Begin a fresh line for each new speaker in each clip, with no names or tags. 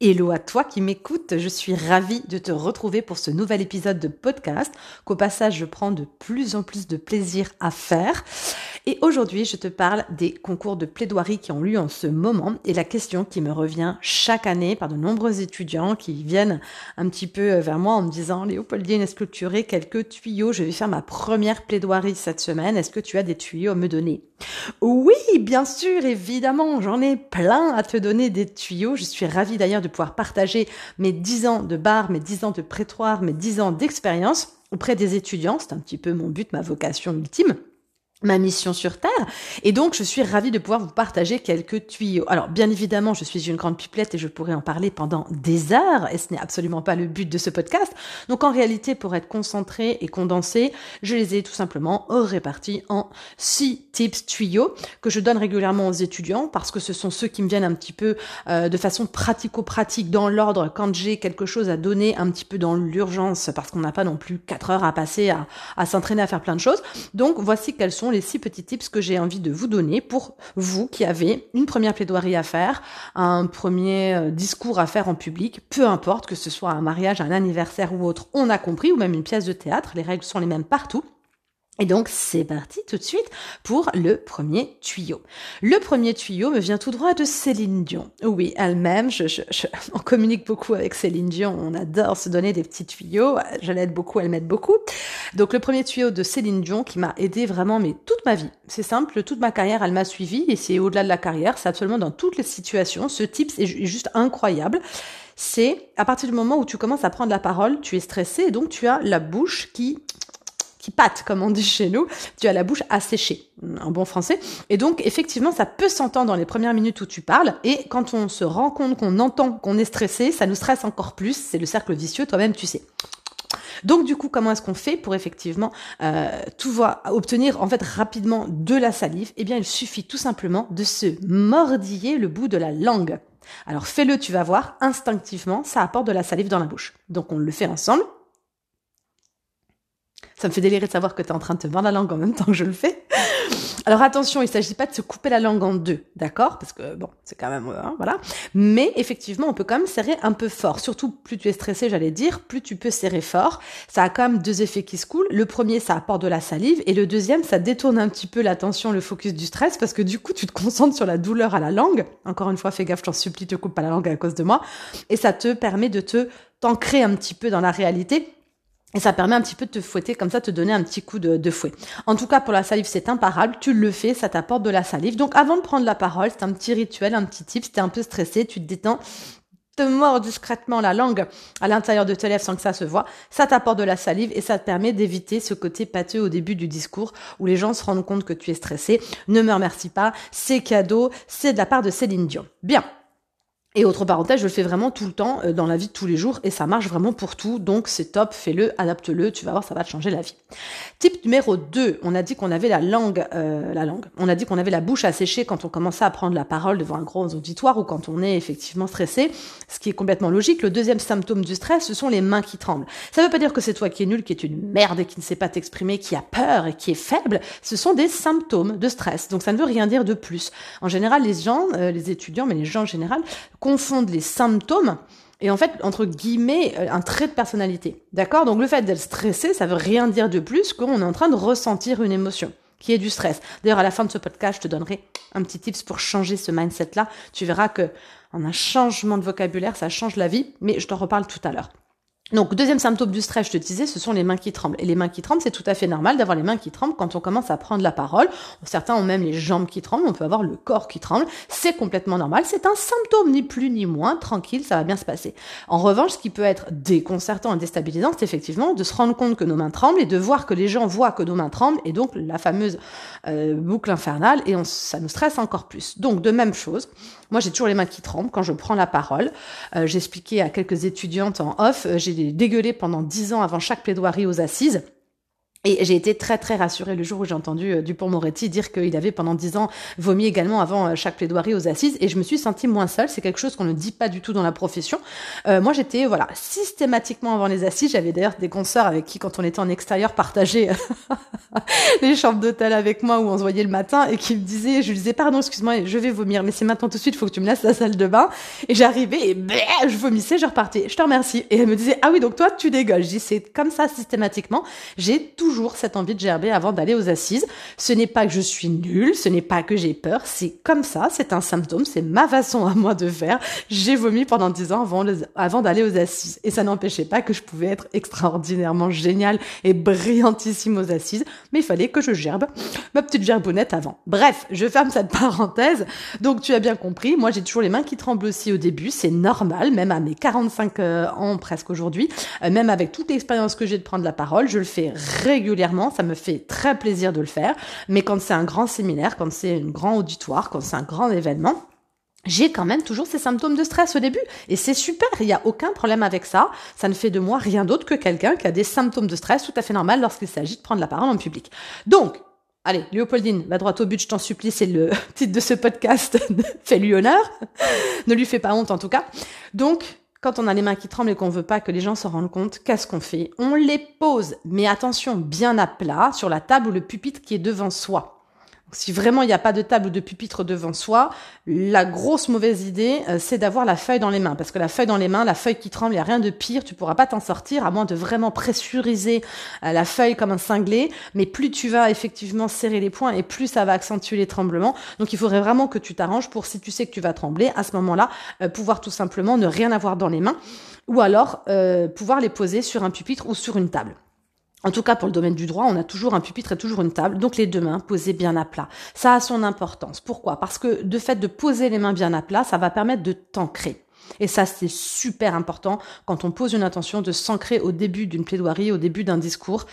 Hello à toi qui m'écoute, je suis ravie de te retrouver pour ce nouvel épisode de podcast qu'au passage je prends de plus en plus de plaisir à faire. Et aujourd'hui je te parle des concours de plaidoirie qui ont lieu en ce moment. Et la question qui me revient chaque année par de nombreux étudiants qui viennent un petit peu vers moi en me disant Léopoldine, est-ce que tu aurais quelques tuyaux. Je vais faire ma première plaidoirie cette semaine, est-ce que tu as des tuyaux à me donner? Oui, bien sûr, évidemment, j'en ai plein à te donner des tuyaux. Je suis ravie d'ailleurs de pouvoir partager mes 10 ans de bar, mes 10 ans de prétoire, mes 10 ans d'expérience auprès des étudiants. C'est un petit peu mon but, ma vocation ultime ma mission sur Terre. Et donc, je suis ravie de pouvoir vous partager quelques tuyaux. Alors, bien évidemment, je suis une grande pipelette et je pourrais en parler pendant des heures, et ce n'est absolument pas le but de ce podcast. Donc, en réalité, pour être concentré et condensé, je les ai tout simplement répartis en six tips tuyaux que je donne régulièrement aux étudiants parce que ce sont ceux qui me viennent un petit peu euh, de façon pratico-pratique dans l'ordre quand j'ai quelque chose à donner un petit peu dans l'urgence parce qu'on n'a pas non plus quatre heures à passer à, à s'entraîner à faire plein de choses. Donc, voici quels sont les six petits tips que j'ai envie de vous donner pour vous qui avez une première plaidoirie à faire, un premier euh, discours à faire en public, peu importe que ce soit un mariage, un anniversaire ou autre, on a compris, ou même une pièce de théâtre, les règles sont les mêmes partout. Et donc c'est parti tout de suite pour le premier tuyau. Le premier tuyau me vient tout droit de Céline Dion. Oui, elle-même, je, je, on communique beaucoup avec Céline Dion, on adore se donner des petits tuyaux, je l'aide beaucoup, elle m'aide beaucoup. Donc le premier tuyau de Céline Dion qui m'a aidé vraiment mais toute ma vie. C'est simple, toute ma carrière elle m'a suivi et c'est au-delà de la carrière, c'est absolument dans toutes les situations. Ce type c'est juste incroyable c'est à partir du moment où tu commences à prendre la parole, tu es stressé et donc tu as la bouche qui pâte, comme on dit chez nous, tu as la bouche asséchée, en bon français. Et donc, effectivement, ça peut s'entendre dans les premières minutes où tu parles. Et quand on se rend compte qu'on entend qu'on est stressé, ça nous stresse encore plus. C'est le cercle vicieux, toi-même, tu sais. Donc du coup, comment est-ce qu'on fait pour effectivement euh, tout voir, obtenir en fait rapidement de la salive? Eh bien, il suffit tout simplement de se mordiller le bout de la langue. Alors fais-le, tu vas voir, instinctivement, ça apporte de la salive dans la bouche. Donc on le fait ensemble. Ça me fait délirer de savoir que tu es en train de te mordre la langue en même temps que je le fais. Alors attention, il ne s'agit pas de se couper la langue en deux, d'accord? Parce que bon, c'est quand même hein, voilà. Mais effectivement, on peut quand même serrer un peu fort. Surtout plus tu es stressé, j'allais dire, plus tu peux serrer fort. Ça a quand même deux effets qui se coulent. Le premier, ça apporte de la salive, et le deuxième, ça détourne un petit peu l'attention, le focus du stress, parce que du coup, tu te concentres sur la douleur à la langue. Encore une fois, fais gaffe, je t'en supplie, te coupe pas la langue à cause de moi, et ça te permet de te t'ancrer un petit peu dans la réalité et ça permet un petit peu de te fouetter, comme ça, te donner un petit coup de, de fouet. En tout cas, pour la salive, c'est imparable. Tu le fais, ça t'apporte de la salive. Donc, avant de prendre la parole, c'est un petit rituel, un petit tip. Si t'es un peu stressé, tu te détends, te mords discrètement la langue à l'intérieur de tes lèvres sans que ça se voit. Ça t'apporte de la salive et ça te permet d'éviter ce côté pâteux au début du discours où les gens se rendent compte que tu es stressé. Ne me remercie pas. C'est cadeau. C'est de la part de Céline Dion. Bien. Et autre parenthèse, je le fais vraiment tout le temps euh, dans la vie de tous les jours et ça marche vraiment pour tout. Donc c'est top, fais-le, adapte-le, tu vas voir, ça va te changer la vie. Type numéro 2, on a dit qu'on avait la langue, euh, la langue. On a dit qu'on avait la bouche asséchée quand on commençait à prendre la parole devant un gros auditoire ou quand on est effectivement stressé, ce qui est complètement logique. Le deuxième symptôme du stress, ce sont les mains qui tremblent. Ça veut pas dire que c'est toi qui es nul, qui est une merde et qui ne sait pas t'exprimer, qui a peur et qui est faible. Ce sont des symptômes de stress. Donc ça ne veut rien dire de plus. En général, les gens, euh, les étudiants, mais les gens en général, confondent les symptômes et en fait, entre guillemets, euh, un trait de personnalité. D'accord? Donc le fait d'être stressé, ça veut rien dire de plus qu'on est en train de ressentir une émotion qui est du stress. D'ailleurs, à la fin de ce podcast, je te donnerai un petit tips pour changer ce mindset-là. Tu verras que en un changement de vocabulaire, ça change la vie, mais je t'en reparle tout à l'heure. Donc, deuxième symptôme du stress, je te disais, ce sont les mains qui tremblent. Et les mains qui tremblent, c'est tout à fait normal d'avoir les mains qui tremblent quand on commence à prendre la parole. Certains ont même les jambes qui tremblent, on peut avoir le corps qui tremble. C'est complètement normal. C'est un symptôme, ni plus ni moins. Tranquille, ça va bien se passer. En revanche, ce qui peut être déconcertant et déstabilisant, c'est effectivement de se rendre compte que nos mains tremblent et de voir que les gens voient que nos mains tremblent et donc la fameuse euh, boucle infernale et ça nous stresse encore plus. Donc, de même chose. Moi, j'ai toujours les mains qui tremblent quand je prends la parole. Euh, J'expliquais à quelques étudiantes en off, euh, j'ai dégueulé pendant dix ans avant chaque plaidoirie aux assises. Et j'ai été très très rassurée le jour où j'ai entendu euh, Dupont-Moretti dire qu'il avait pendant dix ans vomi également avant euh, chaque plaidoirie aux assises et je me suis sentie moins seule. C'est quelque chose qu'on ne dit pas du tout dans la profession. Euh, moi j'étais voilà systématiquement avant les assises. J'avais d'ailleurs des consoeurs avec qui quand on était en extérieur partageaient les chambres d'hôtel avec moi où on se voyait le matin et qui me disaient, je lui disais pardon excuse-moi je vais vomir mais c'est maintenant tout de suite faut que tu me laisses la salle de bain et j'arrivais et je vomissais je repartais. Je te remercie et elle me disait ah oui donc toi tu dégages. Je dis c'est comme ça systématiquement. J'ai tout toujours cette envie de gerber avant d'aller aux assises. Ce n'est pas que je suis nulle, ce n'est pas que j'ai peur, c'est comme ça, c'est un symptôme, c'est ma façon à moi de faire. J'ai vomi pendant dix ans avant, avant d'aller aux assises. Et ça n'empêchait pas que je pouvais être extraordinairement géniale et brillantissime aux assises, mais il fallait que je gerbe ma petite gerbonnette avant. Bref, je ferme cette parenthèse. Donc tu as bien compris, moi j'ai toujours les mains qui tremblent aussi au début, c'est normal, même à mes 45 euh, ans presque aujourd'hui, euh, même avec toute l'expérience que j'ai de prendre la parole, je le fais régulièrement régulièrement, ça me fait très plaisir de le faire, mais quand c'est un grand séminaire, quand c'est un grand auditoire, quand c'est un grand événement, j'ai quand même toujours ces symptômes de stress au début. Et c'est super, il n'y a aucun problème avec ça. Ça ne fait de moi rien d'autre que quelqu'un qui a des symptômes de stress tout à fait normal lorsqu'il s'agit de prendre la parole en public. Donc, allez, Léopoldine, va droit au but, je t'en supplie, c'est le titre de ce podcast. Fais-lui honneur. ne lui fais pas honte en tout cas. Donc, quand on a les mains qui tremblent et qu'on veut pas que les gens s'en rendent compte, qu'est-ce qu'on fait? On les pose, mais attention, bien à plat, sur la table ou le pupitre qui est devant soi. Si vraiment il n'y a pas de table ou de pupitre devant soi, la grosse mauvaise idée, euh, c'est d'avoir la feuille dans les mains. Parce que la feuille dans les mains, la feuille qui tremble, il n'y a rien de pire. Tu pourras pas t'en sortir à moins de vraiment pressuriser euh, la feuille comme un cinglé. Mais plus tu vas effectivement serrer les poings et plus ça va accentuer les tremblements. Donc il faudrait vraiment que tu t'arranges pour, si tu sais que tu vas trembler, à ce moment-là, euh, pouvoir tout simplement ne rien avoir dans les mains. Ou alors pouvoir les poser sur un pupitre ou sur une table. En tout cas, pour le domaine du droit, on a toujours un pupitre et toujours une table, donc les deux mains posées bien à plat. Ça a son importance. Pourquoi? Parce que de fait de poser les mains bien à plat, ça va permettre de t'ancrer. Et ça, c'est super important quand on pose une intention de s'ancrer au début d'une plaidoirie, au début d'un discours.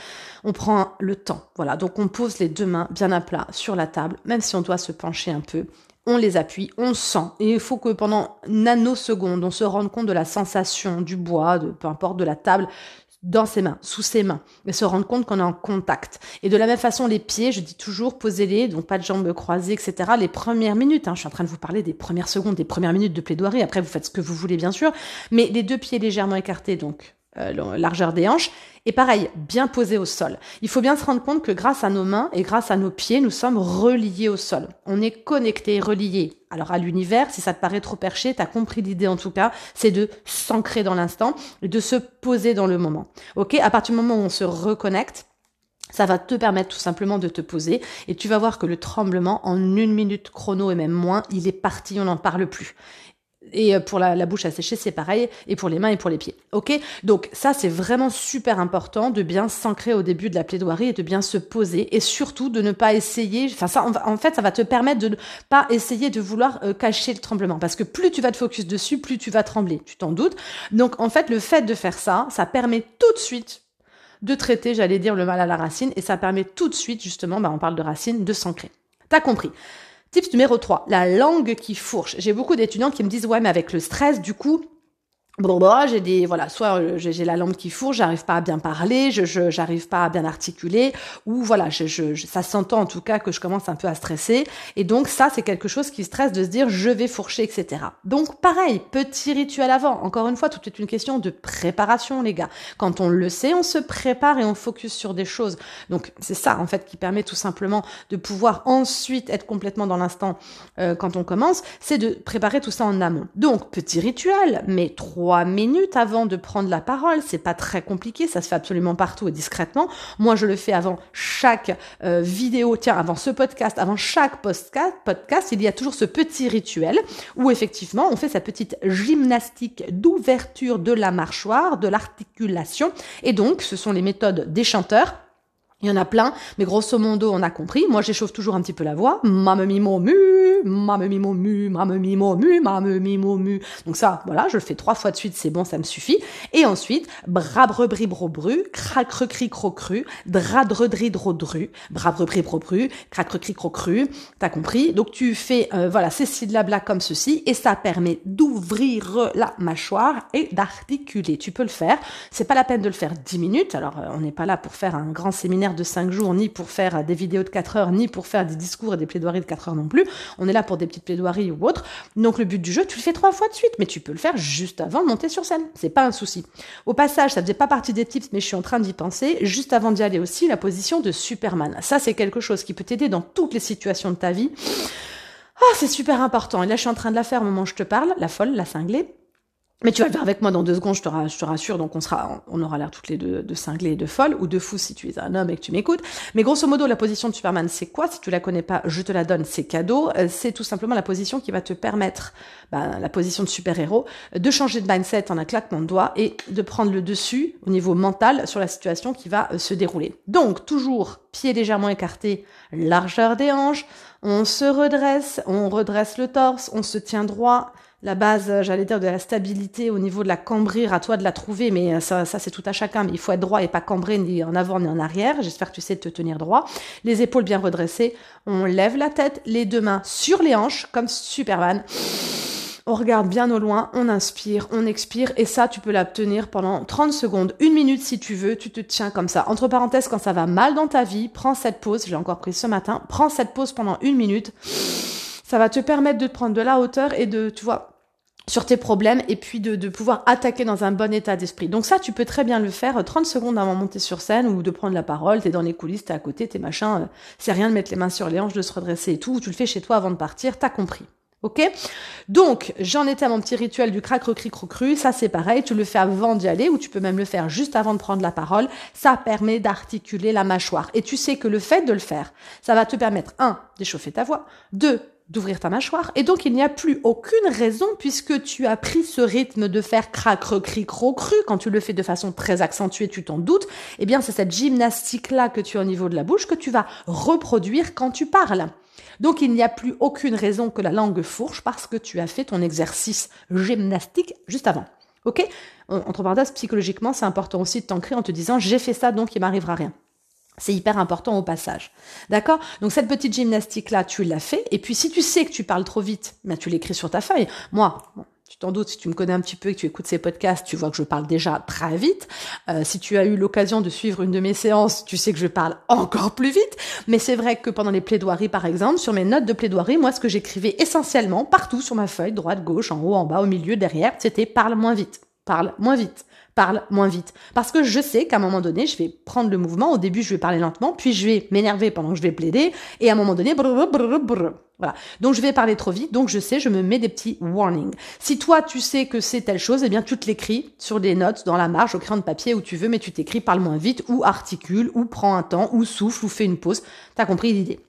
On prend le temps. Voilà. Donc, on pose les deux mains bien à plat sur la table, même si on doit se pencher un peu. On les appuie, on sent. Et il faut que pendant nanosecondes, on se rende compte de la sensation du bois, de, peu importe, de la table dans ses mains, sous ses mains, mais se rendre compte qu'on est en contact. Et de la même façon, les pieds, je dis toujours, posez-les, donc pas de jambes croisées, etc. Les premières minutes, hein, je suis en train de vous parler des premières secondes, des premières minutes de plaidoirie, après vous faites ce que vous voulez bien sûr, mais les deux pieds légèrement écartés, donc euh, largeur des hanches, et pareil, bien posé au sol. Il faut bien se rendre compte que grâce à nos mains et grâce à nos pieds, nous sommes reliés au sol. On est connectés, reliés. Alors à l'univers, si ça te paraît trop perché, t'as compris l'idée en tout cas, c'est de s'ancrer dans l'instant de se poser dans le moment. Ok À partir du moment où on se reconnecte, ça va te permettre tout simplement de te poser et tu vas voir que le tremblement en une minute chrono et même moins, il est parti, on n'en parle plus. Et euh, pour la, bouche à sécher, c'est pareil, et pour les mains et pour les pieds. Ok? Donc ça, c'est vraiment super important de bien s'ancrer au début de la plaidoirie et de bien se poser, et surtout de ne pas essayer. Enfin, ça, en fait, ça va te permettre de ne pas essayer de vouloir euh, cacher le tremblement, parce que plus tu vas te focus dessus, plus tu vas trembler. Tu t'en doutes? Donc en fait, le fait de faire ça, ça permet tout de suite de traiter, j'allais dire, le mal à la racine, et ça permet tout de suite, justement, bah, on parle de racine, de s'ancrer. T'as compris? Tips numéro 3, la langue qui fourche. J'ai beaucoup d'étudiants qui me disent ouais mais avec le stress du coup j'ai des, voilà, soit euh, j'ai la langue qui fourche, j'arrive pas à bien parler, je, je j'arrive pas à bien articuler, ou voilà, je, je, ça s'entend en tout cas que je commence un peu à stresser. Et donc ça, c'est quelque chose qui stresse de se dire je vais fourcher, etc. Donc pareil, petit rituel avant. Encore une fois, tout est une question de préparation, les gars. Quand on le sait, on se prépare et on focus sur des choses. Donc c'est ça en fait qui permet tout simplement de pouvoir ensuite être complètement dans l'instant euh, quand on commence, c'est de préparer tout ça en amont. Donc petit rituel, mais trop trois minutes avant de prendre la parole. C'est pas très compliqué, ça se fait absolument partout et discrètement. Moi, je le fais avant chaque euh, vidéo, tiens, avant ce podcast, avant chaque podcast, podcast, il y a toujours ce petit rituel où effectivement, on fait sa petite gymnastique d'ouverture de la mâchoire, de l'articulation. Et donc, ce sont les méthodes des chanteurs il y en a plein, mais grosso modo, on a compris. Moi, j'échauffe toujours un petit peu la voix. Mame mu, mame mu, mame mu, mame mimo mu. Donc ça, voilà, je le fais trois fois de suite, c'est bon, ça me suffit. Et ensuite, brabre bri bro bru, cracre cri crocru, dradre dri drodru, brabre bri bro bru, cracre cri crocru. T'as compris? Donc tu fais, euh, voilà, ces syllabes-là comme ceci, et ça permet d'ouvrir la mâchoire et d'articuler. Tu peux le faire. C'est pas la peine de le faire dix minutes. Alors, euh, on n'est pas là pour faire un grand séminaire de 5 jours, ni pour faire des vidéos de 4 heures, ni pour faire des discours et des plaidoiries de 4 heures non plus. On est là pour des petites plaidoiries ou autres. Donc le but du jeu, tu le fais trois fois de suite, mais tu peux le faire juste avant de monter sur scène. C'est pas un souci. Au passage, ça faisait pas partie des tips, mais je suis en train d'y penser. Juste avant d'y aller aussi, la position de Superman. Ça, c'est quelque chose qui peut t'aider dans toutes les situations de ta vie. Ah, c'est super important. Et là, je suis en train de la faire au moment où je te parle, la folle, la cinglée. Mais tu vas le faire avec moi dans deux secondes, je te, rassure, donc on sera, on aura l'air toutes les deux de cinglés et de folles, ou de fous si tu es un homme et que tu m'écoutes. Mais grosso modo, la position de Superman, c'est quoi? Si tu la connais pas, je te la donne, c'est cadeau. Euh, c'est tout simplement la position qui va te permettre, bah, la position de super-héros, de changer de mindset en un claquement de doigts et de prendre le dessus au niveau mental sur la situation qui va euh, se dérouler. Donc, toujours pieds légèrement écartés, largeur des hanches, on se redresse, on redresse le torse, on se tient droit, la base, euh, j'allais dire, de la stabilité au niveau de la cambrure, à toi de la trouver, mais euh, ça, ça c'est tout à chacun. Mais il faut être droit et pas cambré ni en avant ni en arrière. J'espère que tu sais te tenir droit. Les épaules bien redressées. On lève la tête, les deux mains sur les hanches, comme Superman. On regarde bien au loin, on inspire, on expire, et ça, tu peux l'obtenir pendant 30 secondes, une minute si tu veux, tu te tiens comme ça. Entre parenthèses, quand ça va mal dans ta vie, prends cette pause, j'ai encore pris ce matin, prends cette pause pendant une minute. Ça va te permettre de te prendre de la hauteur et de, tu vois, sur tes problèmes et puis de, pouvoir attaquer dans un bon état d'esprit. Donc ça, tu peux très bien le faire 30 euh, secondes avant de monter sur scène ou de prendre la parole, t'es dans les coulisses, t'es à côté, t'es machin, euh, c'est rien de mettre les mains sur les hanches, de se redresser et tout, tu le fais chez toi avant de partir, t'as compris. Ok? Donc, j'en étais à mon petit rituel du crac recri crocru. Ça, c'est pareil. Tu le fais avant d'y aller ou tu peux même le faire juste avant de prendre la parole. Ça permet d'articuler la mâchoire. Et tu sais que le fait de le faire, ça va te permettre, un, d'échauffer ta voix. Deux, d'ouvrir ta mâchoire. Et donc, il n'y a plus aucune raison, puisque tu as pris ce rythme de faire crac, recri, cru, quand tu le fais de façon très accentuée, tu t'en doutes, eh bien, c'est cette gymnastique-là que tu as au niveau de la bouche que tu vas reproduire quand tu parles. Donc, il n'y a plus aucune raison que la langue fourche parce que tu as fait ton exercice gymnastique juste avant. Ok? Entre parenthèses, psychologiquement, c'est important aussi de t'ancrer en te disant j'ai fait ça, donc il m'arrivera rien. C'est hyper important au passage. D'accord? Donc cette petite gymnastique-là, tu l'as fait. Et puis si tu sais que tu parles trop vite, ben, tu l'écris sur ta feuille. Moi, tu t'en doutes, si tu me connais un petit peu et que tu écoutes ces podcasts, tu vois que je parle déjà très vite. Euh, si tu as eu l'occasion de suivre une de mes séances, tu sais que je parle encore plus vite. Mais c'est vrai que pendant les plaidoiries, par exemple, sur mes notes de plaidoirie, moi, ce que j'écrivais essentiellement partout sur ma feuille, droite, gauche, en haut, en bas, au milieu, derrière, c'était parle moins vite. Parle moins vite parle moins vite. Parce que je sais qu'à un moment donné, je vais prendre le mouvement. Au début, je vais parler lentement, puis je vais m'énerver pendant que je vais plaider, et à un moment donné, voilà. Donc je vais parler trop vite, donc je sais, je me mets des petits warnings. Si toi tu sais que c'est telle chose, eh bien tu te l'écris sur des notes dans la marge, au crayon de papier où tu veux, mais tu t'écris parle moins vite, ou articule, ou prends un temps, ou souffle, ou fais une pause. T'as compris l'idée?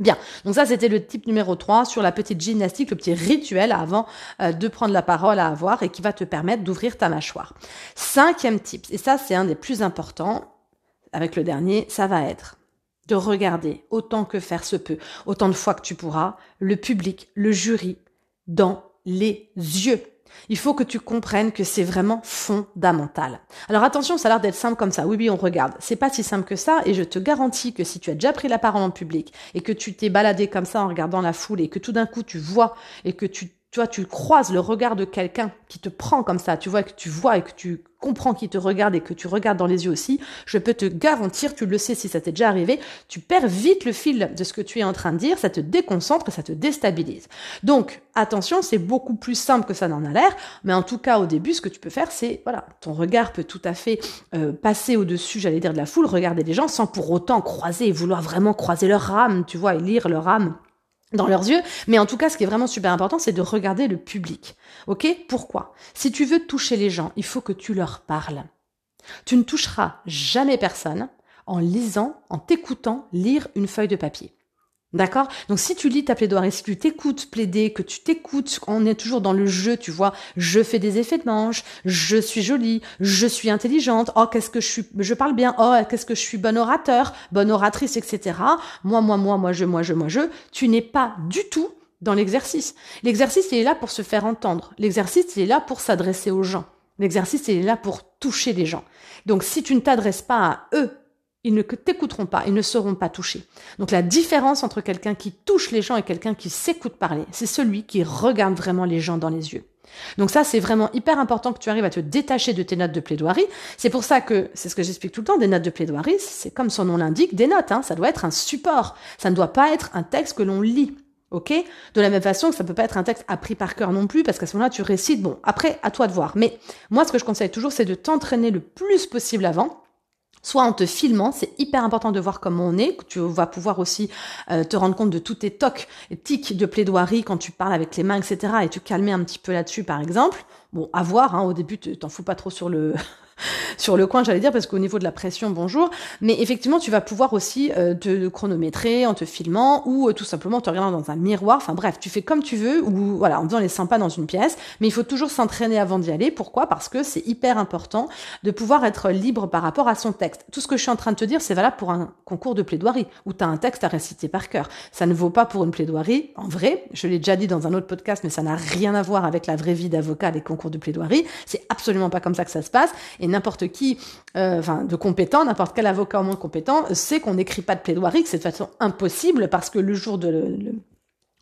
Bien, donc ça c'était le type numéro 3 sur la petite gymnastique, le petit rituel avant euh, de prendre la parole à avoir et qui va te permettre d'ouvrir ta mâchoire. Cinquième type, et ça c'est un des plus importants, avec le dernier, ça va être de regarder autant que faire se peut, autant de fois que tu pourras, le public, le jury, dans les yeux. Il faut que tu comprennes que c'est vraiment fondamental. Alors attention, ça a l'air d'être simple comme ça. Oui, oui, on regarde. C'est pas si simple que ça et je te garantis que si tu as déjà pris la parole en public et que tu t'es baladé comme ça en regardant la foule et que tout d'un coup tu vois et que tu tu vois, tu croises le regard de quelqu'un qui te prend comme ça, tu vois, que tu vois et que tu comprends qu'il te regarde et que tu regardes dans les yeux aussi, je peux te garantir, tu le sais si ça t'est déjà arrivé, tu perds vite le fil de ce que tu es en train de dire, ça te déconcentre, ça te déstabilise. Donc, attention, c'est beaucoup plus simple que ça n'en a l'air, mais en tout cas, au début, ce que tu peux faire, c'est, voilà, ton regard peut tout à fait euh, passer au-dessus, j'allais dire, de la foule, regarder les gens sans pour autant croiser et vouloir vraiment croiser leur âme, tu vois, et lire leur âme dans leurs yeux. Mais en tout cas, ce qui est vraiment super important, c'est de regarder le public. Ok? Pourquoi? Si tu veux toucher les gens, il faut que tu leur parles. Tu ne toucheras jamais personne en lisant, en t'écoutant lire une feuille de papier. D'accord? Donc si tu lis ta plaidoirie, si tu t'écoutes plaider, que tu t'écoutes, on est toujours dans le jeu, tu vois, je fais des effets de manche, je suis jolie, je suis intelligente, oh qu'est-ce que je suis, je parle bien, oh qu'est-ce que je suis bon orateur, bonne oratrice, etc. Moi, moi, moi, moi, je, moi, je, moi, je. Tu n'es pas du tout dans l'exercice. L'exercice, il est là pour se faire entendre. L'exercice, il est là pour s'adresser aux gens. L'exercice, il est là pour toucher les gens. Donc si tu ne t'adresses pas à eux ils ne t'écouteront pas, ils ne seront pas touchés. Donc la différence entre quelqu'un qui touche les gens et quelqu'un qui s'écoute parler, c'est celui qui regarde vraiment les gens dans les yeux. Donc ça, c'est vraiment hyper important que tu arrives à te détacher de tes notes de plaidoirie. C'est pour ça que, c'est ce que j'explique tout le temps, des notes de plaidoirie, c'est comme son nom l'indique, des notes. Hein, ça doit être un support. Ça ne doit pas être un texte que l'on lit. Ok? De la même façon que ça peut pas être un texte appris par cœur non plus, parce qu'à ce moment-là, tu récites. Bon, après, à toi de voir. Mais moi, ce que je conseille toujours, c'est de t'entraîner le plus possible avant soit en te filmant, c'est hyper important de voir comment on est, tu vas pouvoir aussi euh, te rendre compte de tous tes tocs tics de plaidoirie quand tu parles avec les mains, etc. et tu calmer un petit peu là-dessus, par exemple. Bon, à voir, hein, au début, t'en fous pas trop sur le sur le coin, j'allais dire, parce qu'au niveau de la pression, bonjour. Mais effectivement, tu vas pouvoir aussi euh, te chronométrer en te filmant ou euh, tout simplement te regardant dans un miroir. Enfin bref, tu fais comme tu veux ou voilà, en faisant les sympas dans une pièce. Mais il faut toujours s'entraîner avant d'y aller. Pourquoi? Parce que c'est hyper important de pouvoir être libre par rapport à son texte. Tout ce que je suis en train de te dire, c'est valable pour un concours de plaidoirie où tu as un texte à réciter par cœur. Ça ne vaut pas pour une plaidoirie. En vrai, je l'ai déjà dit dans un autre podcast, mais ça n'a rien à voir avec la vraie vie d'avocat, les concours de plaidoirie. C'est absolument pas comme ça que ça se passe. Et n'importe qui, euh, de compétent, n'importe quel avocat au monde compétent, sait qu'on n'écrit pas de plaidoirie, c'est de façon impossible parce que le jour de,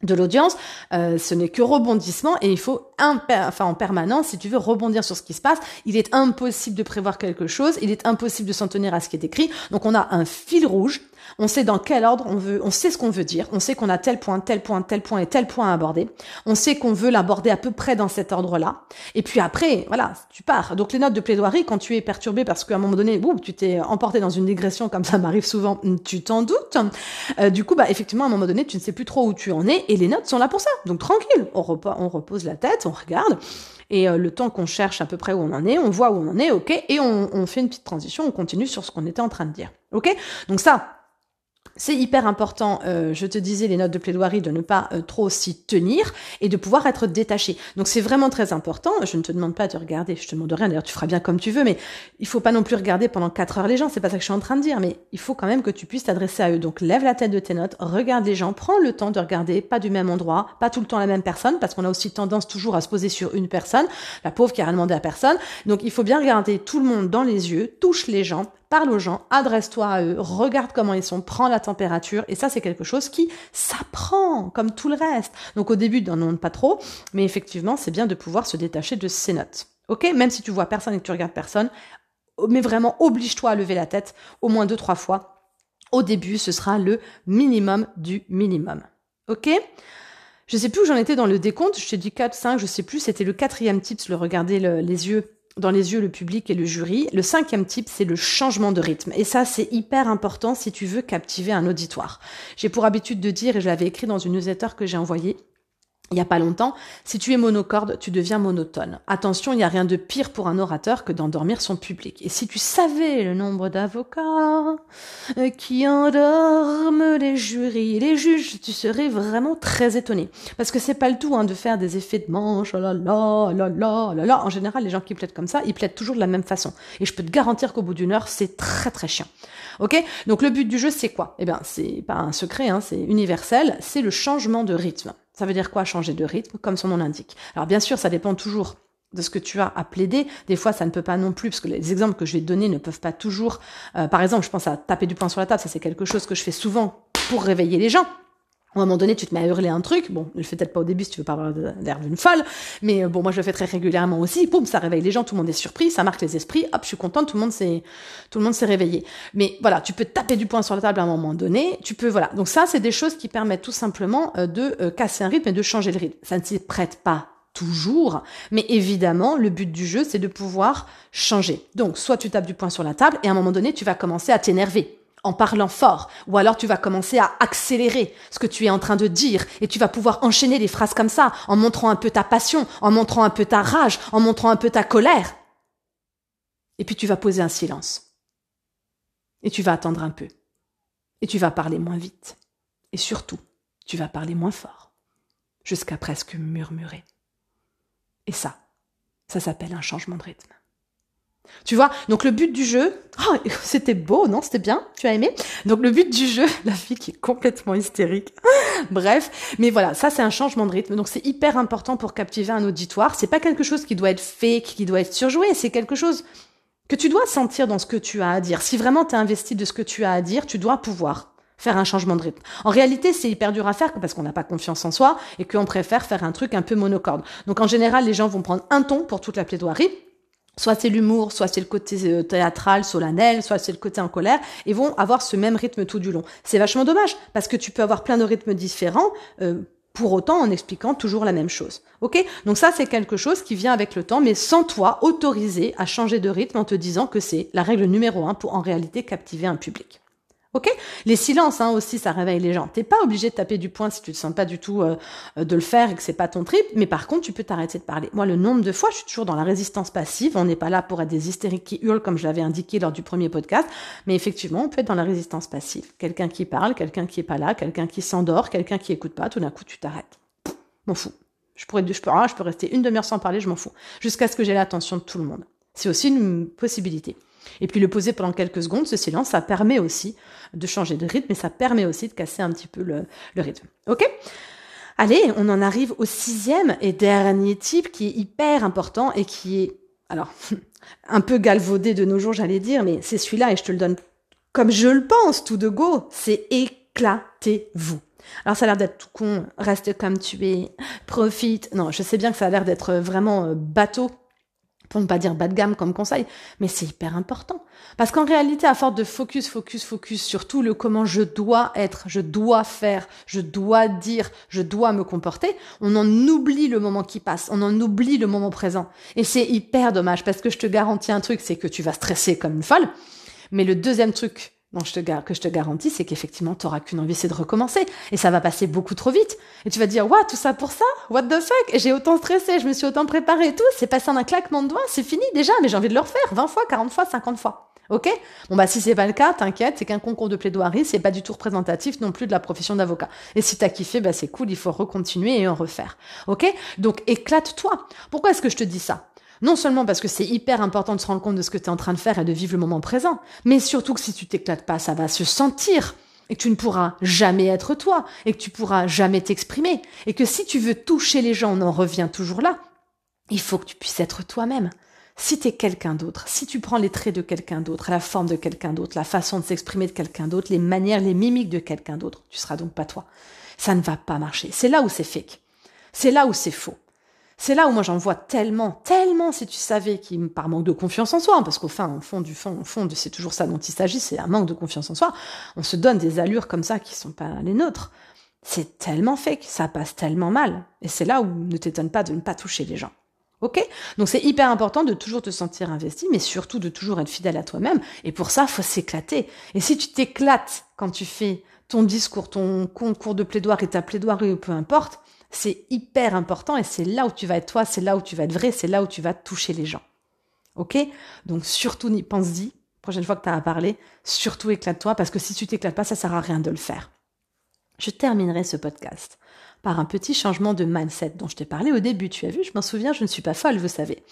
l'audience, euh, ce n'est que rebondissement et il faut en permanence, si tu veux rebondir sur ce qui se passe, il est impossible de prévoir quelque chose, il est impossible de s'en tenir à ce qui est écrit. Donc on a un fil rouge on sait dans quel ordre on veut, on sait ce qu'on veut dire, on sait qu'on a tel point, tel point, tel point et tel point à aborder. On sait qu'on veut l'aborder à peu près dans cet ordre-là. Et puis après, voilà, tu pars. Donc les notes de plaidoirie, quand tu es perturbé parce qu'à un moment donné, ouh, tu t'es emporté dans une digression comme ça m'arrive souvent, tu t'en doutes. Euh, du coup, bah effectivement, à un moment donné, tu ne sais plus trop où tu en es et les notes sont là pour ça. Donc tranquille, on, on repose la tête, on regarde. Et euh, le temps qu'on cherche à peu près où on en est, on voit où on en est, ok, et on, on fait une petite transition, on continue sur ce qu'on était en train de dire, ok? Donc ça, c'est hyper important, euh, je te disais, les notes de plaidoirie, de ne pas euh, trop s'y tenir et de pouvoir être détaché. Donc c'est vraiment très important. Je ne te demande pas de regarder, je te demande rien. D'ailleurs, tu feras bien comme tu veux, mais il faut pas non plus regarder pendant quatre heures les gens. C'est pas ça que je suis en train de dire, mais il faut quand même que tu puisses t'adresser à eux. Donc lève la tête de tes notes, regarde les gens, prends le temps de regarder, pas du même endroit, pas tout le temps la même personne, parce qu'on a aussi tendance toujours à se poser sur une personne, la pauvre qui a rien demandé à personne. Donc il faut bien regarder tout le monde dans les yeux, touche les gens, parle aux gens, adresse-toi à eux, regarde comment ils sont, prends la température. Et ça, c'est quelque chose qui s'apprend, comme tout le reste. Donc au début, n'en demande pas trop, mais effectivement, c'est bien de pouvoir se détacher de ces notes. Ok? Même si tu vois personne et que tu regardes personne, mais vraiment, oblige-toi à lever la tête au moins deux, trois fois. Au début, ce sera le minimum du minimum. Ok? Je sais plus où j'en étais dans le décompte, je t'ai dit 4, 5, je sais plus, c'était le quatrième tips, le regarder les yeux dans les yeux le public et le jury. Le cinquième type, c'est le changement de rythme. Et ça, c'est hyper important si tu veux captiver un auditoire. J'ai pour habitude de dire, et je l'avais écrit dans une newsletter que j'ai envoyée, il n'y a pas longtemps, si tu es monocorde, tu deviens monotone. Attention, il n'y a rien de pire pour un orateur que d'endormir son public. Et si tu savais le nombre d'avocats qui endorment les jurys, les juges, tu serais vraiment très étonné. Parce que c'est pas le tout hein, de faire des effets de manche, oh là là, oh là là, oh là là. En général, les gens qui plaident comme ça, ils plaident toujours de la même façon. Et je peux te garantir qu'au bout d'une heure, c'est très très chiant. Ok? Donc le but du jeu, c'est quoi? Eh bien, c'est pas un secret, hein, c'est universel, c'est le changement de rythme. Ça veut dire quoi changer de rythme, comme son nom l'indique? Alors bien sûr, ça dépend toujours de ce que tu as à plaider. Des fois, ça ne peut pas non plus, parce que les exemples que je vais donner ne peuvent pas toujours. Euh, par exemple, je pense à taper du poing sur la table, ça c'est quelque chose que je fais souvent pour réveiller les gens à un moment donné, tu te mets à hurler un truc. Bon, je le fais peut-être pas au début si tu veux pas avoir l'air d'une folle, mais euh, bon, moi je le fais très régulièrement aussi. Boum, ça réveille les gens, tout le monde est surpris, ça marque les esprits. Hop, je suis contente, tout le monde s'est, tout le monde s'est réveillé. Mais voilà, tu peux taper du poing sur la table à un moment donné. Tu peux, voilà. Donc ça, c'est des choses qui permettent tout simplement euh, de euh, casser un rythme et de changer le rythme. Ça ne s'y prête pas toujours, mais évidemment, le but du jeu, c'est de pouvoir changer. Donc, soit tu tapes du poing sur la table et à un moment donné, tu vas commencer à t'énerver en parlant fort, ou alors tu vas commencer à accélérer ce que tu es en train de dire, et tu vas pouvoir enchaîner des phrases comme ça, en montrant un peu ta passion, en montrant un peu ta rage, en montrant un peu ta colère. Et puis tu vas poser un silence. Et tu vas attendre un peu. Et tu vas parler moins vite. Et surtout, tu vas parler moins fort. Jusqu'à presque murmurer. Et ça, ça s'appelle un changement de rythme. Tu vois Donc le but du jeu, oh, c'était beau, non C'était bien Tu as aimé Donc le but du jeu, la fille qui est complètement hystérique. Bref, mais voilà, ça c'est un changement de rythme. Donc c'est hyper important pour captiver un auditoire. C'est pas quelque chose qui doit être fake, qui doit être surjoué. C'est quelque chose que tu dois sentir dans ce que tu as à dire. Si vraiment tu es investi de ce que tu as à dire, tu dois pouvoir faire un changement de rythme. En réalité, c'est hyper dur à faire parce qu'on n'a pas confiance en soi et qu'on préfère faire un truc un peu monocorde. Donc en général, les gens vont prendre un ton pour toute la plaidoirie. Soit c'est l'humour, soit c'est le côté euh, théâtral, solennel, soit c'est le côté en colère, et vont avoir ce même rythme tout du long. C'est vachement dommage, parce que tu peux avoir plein de rythmes différents, euh, pour autant en expliquant toujours la même chose. Ok? Donc ça, c'est quelque chose qui vient avec le temps, mais sans toi autoriser à changer de rythme en te disant que c'est la règle numéro un pour en réalité captiver un public. Ok Les silences hein, aussi, ça réveille les gens. T'es pas obligé de taper du poing si tu te sens pas du tout euh, de le faire et que c'est pas ton trip, mais par contre, tu peux t'arrêter de parler. Moi, le nombre de fois, je suis toujours dans la résistance passive. On n'est pas là pour être des hystériques qui hurlent, comme je l'avais indiqué lors du premier podcast, mais effectivement, on peut être dans la résistance passive. Quelqu'un qui parle, quelqu'un qui est pas là, quelqu'un qui s'endort, quelqu'un qui écoute pas, tout d'un coup, tu t'arrêtes. M'en fous. Je pourrais, peux, ah, je peux rester une demi-heure sans parler, je m'en fous. Jusqu'à ce que j'ai l'attention de tout le monde. C'est aussi une possibilité. Et puis le poser pendant quelques secondes, ce silence, ça permet aussi de changer de rythme et ça permet aussi de casser un petit peu le, rythme. Ok? Allez, on en arrive au sixième et dernier type qui est hyper important et qui est, alors, un peu galvaudé de nos jours, j'allais dire, mais c'est celui-là et je te le donne comme je le pense, tout de go, c'est éclatez-vous. Alors ça a l'air d'être tout con, reste comme tu es, profite. Non, je sais bien que ça a l'air d'être vraiment euh, bateau pour ne pas dire bas de gamme comme conseil, mais c'est hyper important. Parce qu'en réalité, à force de focus, focus, focus sur tout le comment je dois être, je dois faire, je dois dire, je dois me comporter, on en oublie le moment qui passe, on en oublie le moment présent. Et c'est hyper dommage parce que je te garantis un truc, c'est que tu vas stresser comme une folle. Mais le deuxième truc que je te garantis, c'est qu'effectivement, tu n'auras qu'une envie, c'est de recommencer. Et ça va passer beaucoup trop vite. Et tu vas dire, what, tout ça pour ça? What the fuck? J'ai autant stressé, je me suis autant préparé et tout. C'est passé en un claquement de doigts, c'est fini déjà, mais j'ai envie de le refaire 20 fois, 40 fois, 50 fois. Ok? Bon bah si c'est pas le cas, t'inquiète, c'est qu'un concours de plaidoirie, c'est pas du tout représentatif non plus de la profession d'avocat. Et si t'as kiffé, bah c'est cool, il faut recontinuer et en refaire. Ok? Donc éclate-toi. Pourquoi est-ce que je te dis ça? Non seulement parce que c'est hyper important de se rendre compte de ce que tu es en train de faire et de vivre le moment présent, mais surtout que si tu t'éclates pas, ça va se sentir et que tu ne pourras jamais être toi et que tu pourras jamais t'exprimer et que si tu veux toucher les gens, on en revient toujours là. Il faut que tu puisses être toi-même. Si tu es quelqu'un d'autre, si tu prends les traits de quelqu'un d'autre, la forme de quelqu'un d'autre, la façon de s'exprimer de quelqu'un d'autre, les manières, les mimiques de quelqu'un d'autre, tu seras donc pas toi. Ça ne va pas marcher. C'est là où c'est fake. C'est là où c'est faux. C'est là où moi j'en vois tellement, tellement si tu savais qui par manque de confiance en soi, parce qu'au fin, au fond du fond, au fond, c'est toujours ça dont il s'agit, c'est un manque de confiance en soi. On se donne des allures comme ça qui sont pas les nôtres. C'est tellement fake, ça passe tellement mal. Et c'est là où ne t'étonne pas de ne pas toucher les gens. Ok? Donc c'est hyper important de toujours te sentir investi, mais surtout de toujours être fidèle à toi-même. Et pour ça, faut s'éclater. Et si tu t'éclates quand tu fais ton discours, ton concours de plaidoirie, ta plaidoirie, peu importe, c'est hyper important et c'est là où tu vas être toi, c'est là où tu vas être vrai, c'est là où tu vas toucher les gens. Ok? Donc surtout pense-y. Prochaine fois que tu as à parler, surtout éclate-toi parce que si tu t'éclates pas, ça sert à rien de le faire. Je terminerai ce podcast par un petit changement de mindset dont je t'ai parlé au début. Tu as vu, je m'en souviens, je ne suis pas folle, vous savez.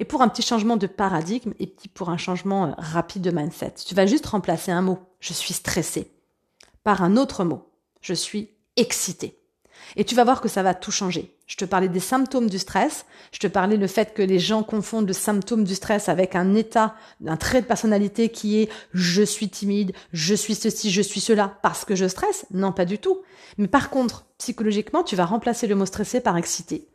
Et pour un petit changement de paradigme et pour un changement euh, rapide de mindset, tu vas juste remplacer un mot, je suis stressé, par un autre mot, je suis excité. Et tu vas voir que ça va tout changer. Je te parlais des symptômes du stress. Je te parlais le fait que les gens confondent le symptôme du stress avec un état, un trait de personnalité qui est je suis timide, je suis ceci, je suis cela parce que je stresse. Non, pas du tout. Mais par contre, psychologiquement, tu vas remplacer le mot stressé par excité.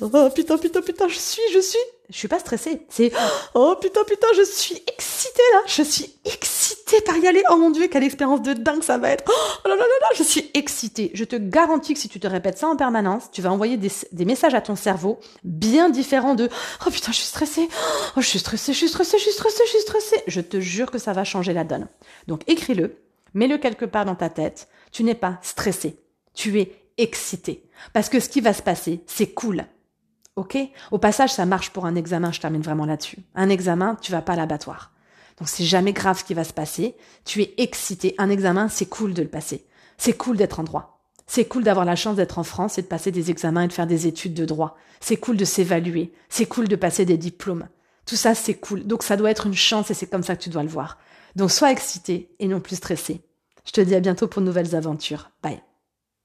Oh putain, putain, putain, je suis, je suis. Je suis pas stressée. C'est oh putain, putain, je suis excitée là. Je suis excitée par y aller. Oh mon dieu, quelle expérience de dingue ça va être. Oh là là là là, je suis excitée. Je te garantis que si tu te répètes ça en permanence, tu vas envoyer des, messages à ton cerveau bien différents de oh putain, je suis stressée. Oh, je suis stressée, je suis stressée, je suis stressée, je suis. Je te jure que ça va changer la donne. Donc écris-le, mets-le quelque part dans ta tête. Tu n'es pas stressé. Tu es excité. Parce que ce qui va se passer, c'est cool. Ok? Au passage, ça marche pour un examen, je termine vraiment là-dessus. Un examen, tu vas pas à l'abattoir. Donc c'est jamais grave ce qui va se passer. Tu es excité. Un examen, c'est cool de le passer. C'est cool d'être en droit. C'est cool d'avoir la chance d'être en France et de passer des examens et de faire des études de droit. C'est cool de s'évaluer. C'est cool de passer des diplômes. Tout ça, c'est cool. Donc ça doit être une chance et c'est comme ça que tu dois le voir. Donc sois excité et non plus stressé. Je te dis à bientôt pour de nouvelles aventures. Bye.